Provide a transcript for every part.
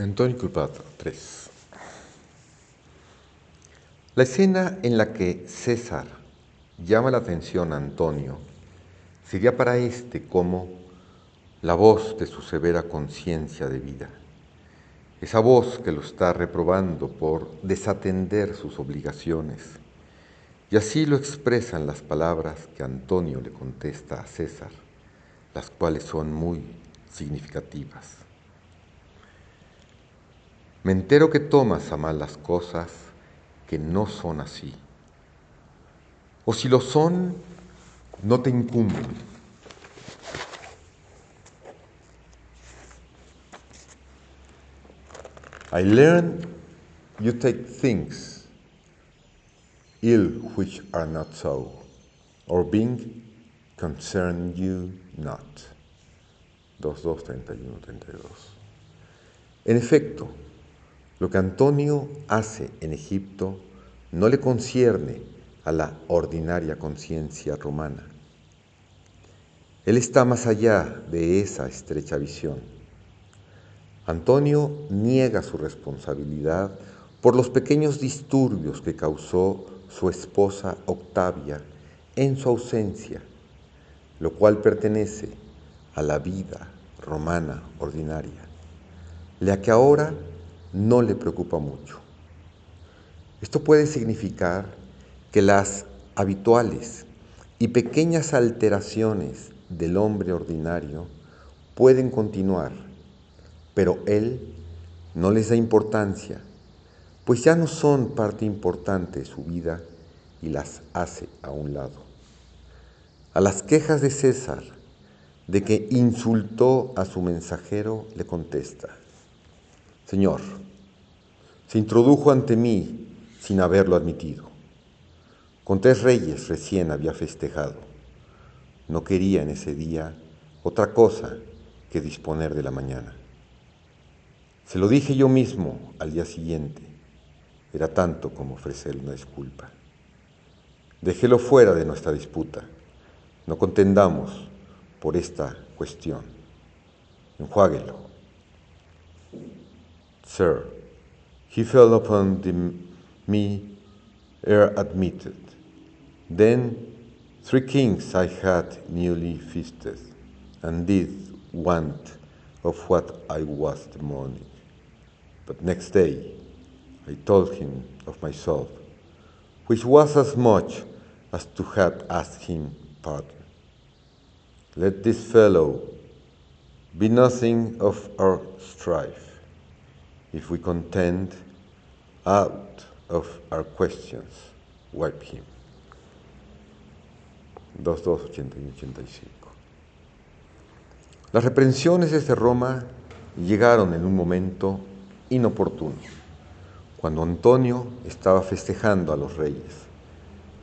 Antonio Culpato 3. La escena en la que César llama la atención a Antonio sería para éste como la voz de su severa conciencia de vida, esa voz que lo está reprobando por desatender sus obligaciones. Y así lo expresan las palabras que Antonio le contesta a César, las cuales son muy significativas. Me entero que tomas a mal las cosas que no son así. O si lo son, no te incumben. I learn you take things ill which are not so, or being concern you not. 2, 2, 31, 32. En efecto, lo que Antonio hace en Egipto no le concierne a la ordinaria conciencia romana. Él está más allá de esa estrecha visión. Antonio niega su responsabilidad por los pequeños disturbios que causó su esposa Octavia en su ausencia, lo cual pertenece a la vida romana ordinaria, la que ahora no le preocupa mucho. Esto puede significar que las habituales y pequeñas alteraciones del hombre ordinario pueden continuar, pero él no les da importancia, pues ya no son parte importante de su vida y las hace a un lado. A las quejas de César de que insultó a su mensajero, le contesta, Señor, se introdujo ante mí sin haberlo admitido. Con tres reyes recién había festejado. No quería en ese día otra cosa que disponer de la mañana. Se lo dije yo mismo al día siguiente. Era tanto como ofrecerle una disculpa. Déjelo fuera de nuestra disputa. No contendamos por esta cuestión. Enjuáguelo. Sir, he fell upon the, me ere admitted. Then three kings I had newly feasted, and did want of what I was the morning. But next day I told him of myself, which was as much as to have asked him pardon. Let this fellow be nothing of our strife if we contend out of our questions, wipe him. 2.2.81-85. Las reprensiones desde Roma llegaron en un momento inoportuno, cuando Antonio estaba festejando a los reyes,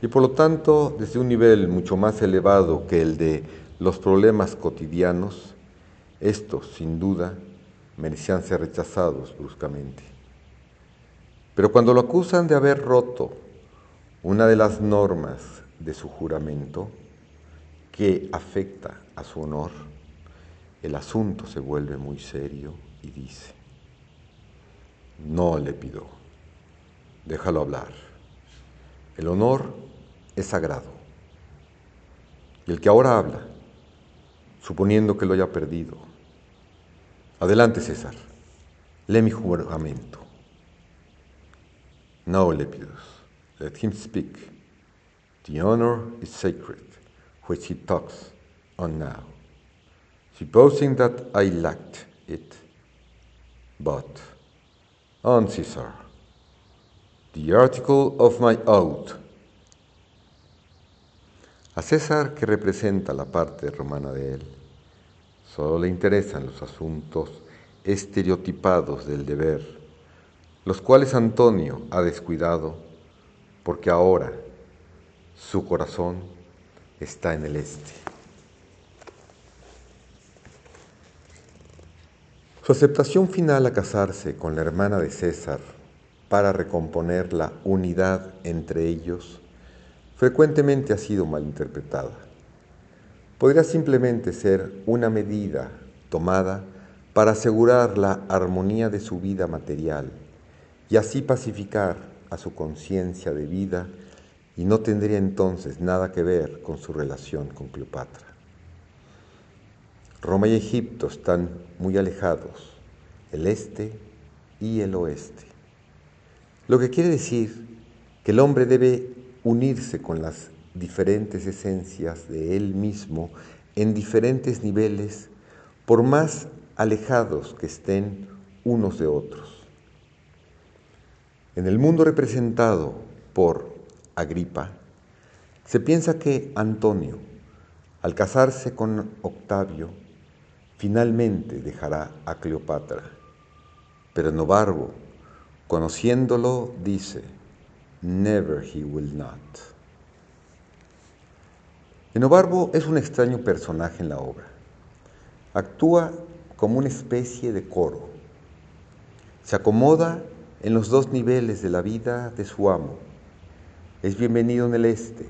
y por lo tanto desde un nivel mucho más elevado que el de los problemas cotidianos, estos, sin duda, merecían ser rechazados bruscamente. Pero cuando lo acusan de haber roto una de las normas de su juramento que afecta a su honor, el asunto se vuelve muy serio y dice, no le pido, déjalo hablar. El honor es sagrado. Y el que ahora habla, suponiendo que lo haya perdido, Adelante, César. Lee mi juramento. No, Lepidus, let him speak. The honor is sacred, which he talks on now. Supposing that I lacked it, but on Caesar, the article of my oath. A César, que representa la parte romana de él, Solo le interesan los asuntos estereotipados del deber, los cuales Antonio ha descuidado porque ahora su corazón está en el este. Su aceptación final a casarse con la hermana de César para recomponer la unidad entre ellos frecuentemente ha sido malinterpretada podría simplemente ser una medida tomada para asegurar la armonía de su vida material y así pacificar a su conciencia de vida y no tendría entonces nada que ver con su relación con Cleopatra. Roma y Egipto están muy alejados, el este y el oeste. Lo que quiere decir que el hombre debe unirse con las diferentes esencias de él mismo en diferentes niveles, por más alejados que estén unos de otros. En el mundo representado por Agripa, se piensa que Antonio, al casarse con Octavio, finalmente dejará a Cleopatra. Pero Novarbo, conociéndolo, dice, Never he will not. Enobarbo es un extraño personaje en la obra. Actúa como una especie de coro. Se acomoda en los dos niveles de la vida de su amo. Es bienvenido en el este.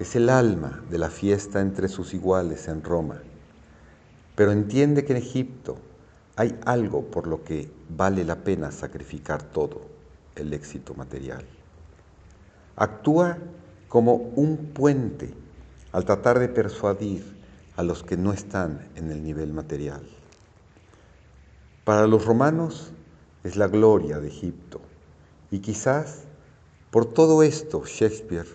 Es el alma de la fiesta entre sus iguales en Roma. Pero entiende que en Egipto hay algo por lo que vale la pena sacrificar todo, el éxito material. Actúa como un puente al tratar de persuadir a los que no están en el nivel material. Para los romanos es la gloria de Egipto y quizás por todo esto Shakespeare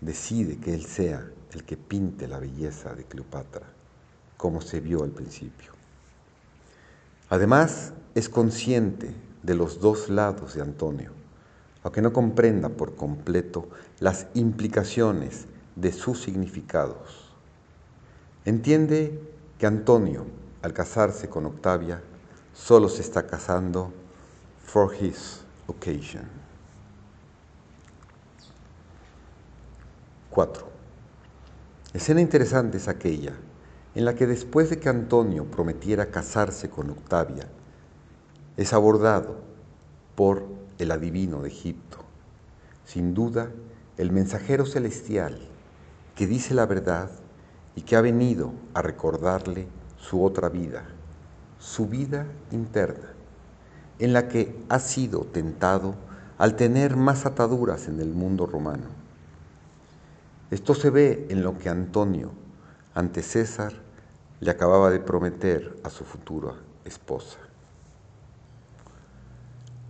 decide que él sea el que pinte la belleza de Cleopatra, como se vio al principio. Además, es consciente de los dos lados de Antonio, aunque no comprenda por completo las implicaciones de sus significados. Entiende que Antonio, al casarse con Octavia, solo se está casando for his occasion. 4. Escena interesante es aquella en la que después de que Antonio prometiera casarse con Octavia, es abordado por el adivino de Egipto. Sin duda, el mensajero celestial que dice la verdad y que ha venido a recordarle su otra vida, su vida interna, en la que ha sido tentado al tener más ataduras en el mundo romano. Esto se ve en lo que Antonio, ante César, le acababa de prometer a su futura esposa.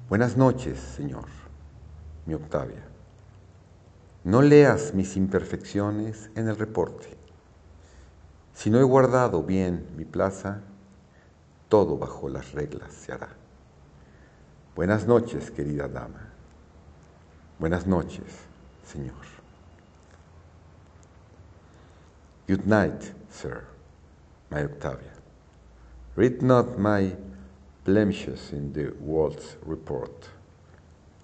Buenas noches, Señor, mi Octavia. No leas mis imperfecciones en el reporte. Si no he guardado bien mi plaza, todo bajo las reglas se hará. Buenas noches, querida dama. Buenas noches, Señor. Good night, sir, my Octavia. Read not my blemishes in the world's report.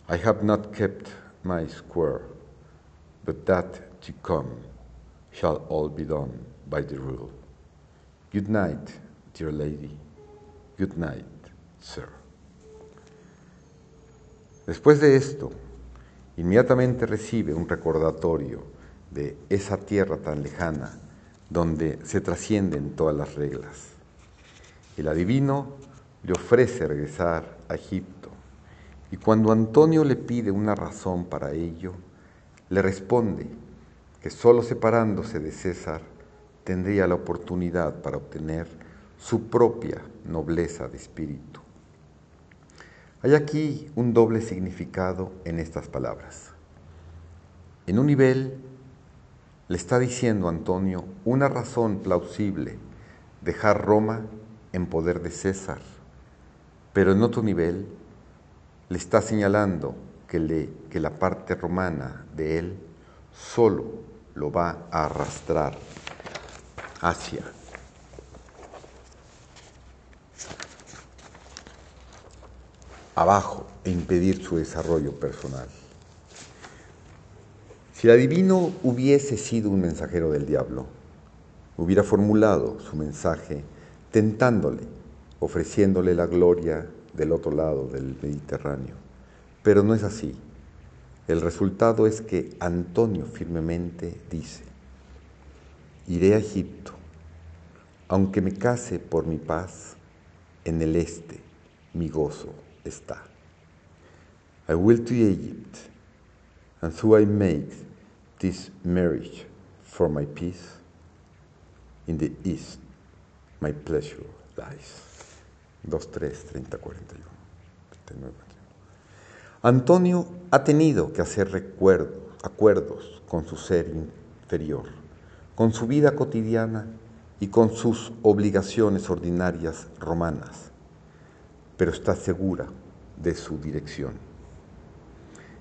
I have not kept my square, but that to come shall all be done by the rule. Good night, dear lady. Good night, sir. Después de esto, inmediatamente recibe un recordatorio de esa tierra tan lejana donde se trascienden todas las reglas. El adivino le ofrece regresar a Egipto y cuando Antonio le pide una razón para ello, le responde que solo separándose de César tendría la oportunidad para obtener su propia nobleza de espíritu. Hay aquí un doble significado en estas palabras. En un nivel le está diciendo Antonio una razón plausible dejar Roma en poder de César pero en otro nivel le está señalando que, le, que la parte romana de él solo lo va a arrastrar hacia abajo e impedir su desarrollo personal. Si el adivino hubiese sido un mensajero del diablo, hubiera formulado su mensaje tentándole ofreciéndole la gloria del otro lado del Mediterráneo. Pero no es así. El resultado es que Antonio firmemente dice, iré a Egipto, aunque me case por mi paz, en el este mi gozo está. I will to Egypt, and so I make this marriage for my peace. In the east, my pleasure lies. 2, 3, 30, 41. 39, Antonio ha tenido que hacer recuerdos, acuerdos con su ser inferior, con su vida cotidiana y con sus obligaciones ordinarias romanas, pero está segura de su dirección.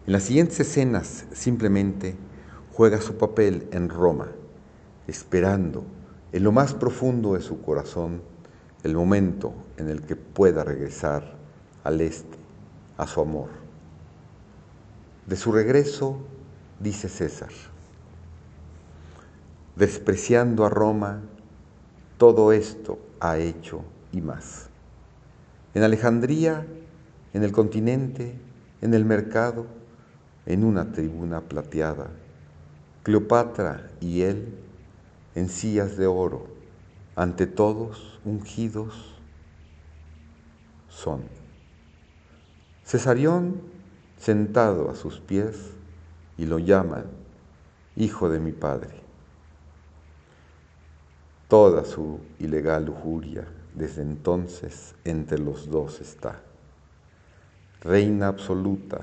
En las siguientes escenas simplemente juega su papel en Roma, esperando en lo más profundo de su corazón el momento en el que pueda regresar al este, a su amor. De su regreso, dice César, despreciando a Roma, todo esto ha hecho y más. En Alejandría, en el continente, en el mercado, en una tribuna plateada, Cleopatra y él en sillas de oro, ante todos ungidos son. Cesarión sentado a sus pies y lo llaman hijo de mi padre. Toda su ilegal lujuria desde entonces entre los dos está. Reina absoluta,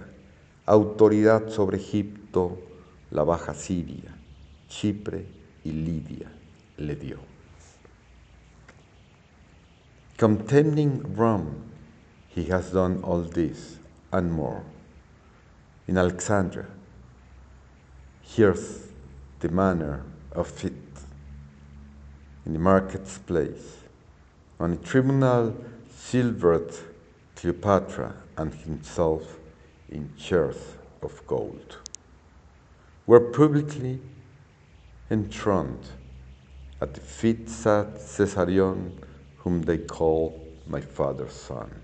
autoridad sobre Egipto, la Baja Siria, Chipre y Lidia le dio. Contending Rome, he has done all this and more. In Alexandria, here's the manner of it in the marketplace. On a tribunal, silvered Cleopatra and himself in chairs of gold were publicly enthroned at the feet sat Caesarion, whom they call my father's son.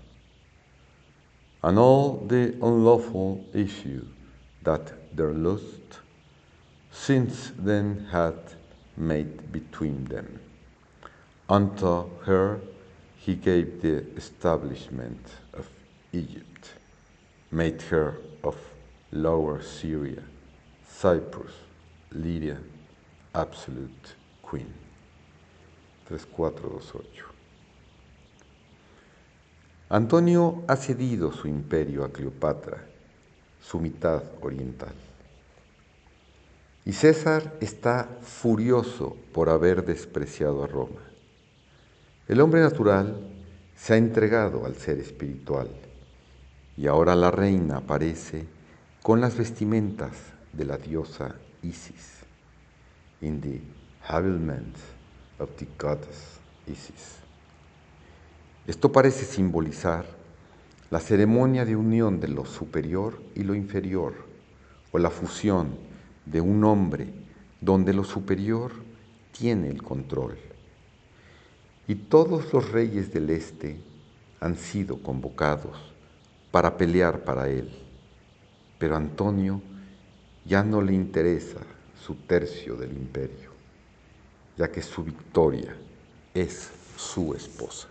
And all the unlawful issue that their lust since then had made between them. Unto her he gave the establishment of Egypt, made her of Lower Syria, Cyprus, Lydia, Absolute Queen. 3428. Antonio ha cedido su imperio a Cleopatra, su mitad oriental. Y César está furioso por haber despreciado a Roma. El hombre natural se ha entregado al ser espiritual y ahora la reina aparece con las vestimentas de la diosa Isis, in the habiliment of the goddess Isis. Esto parece simbolizar la ceremonia de unión de lo superior y lo inferior, o la fusión de un hombre donde lo superior tiene el control y todos los reyes del este han sido convocados para pelear para él. Pero Antonio ya no le interesa su tercio del imperio, ya que su victoria es su esposa.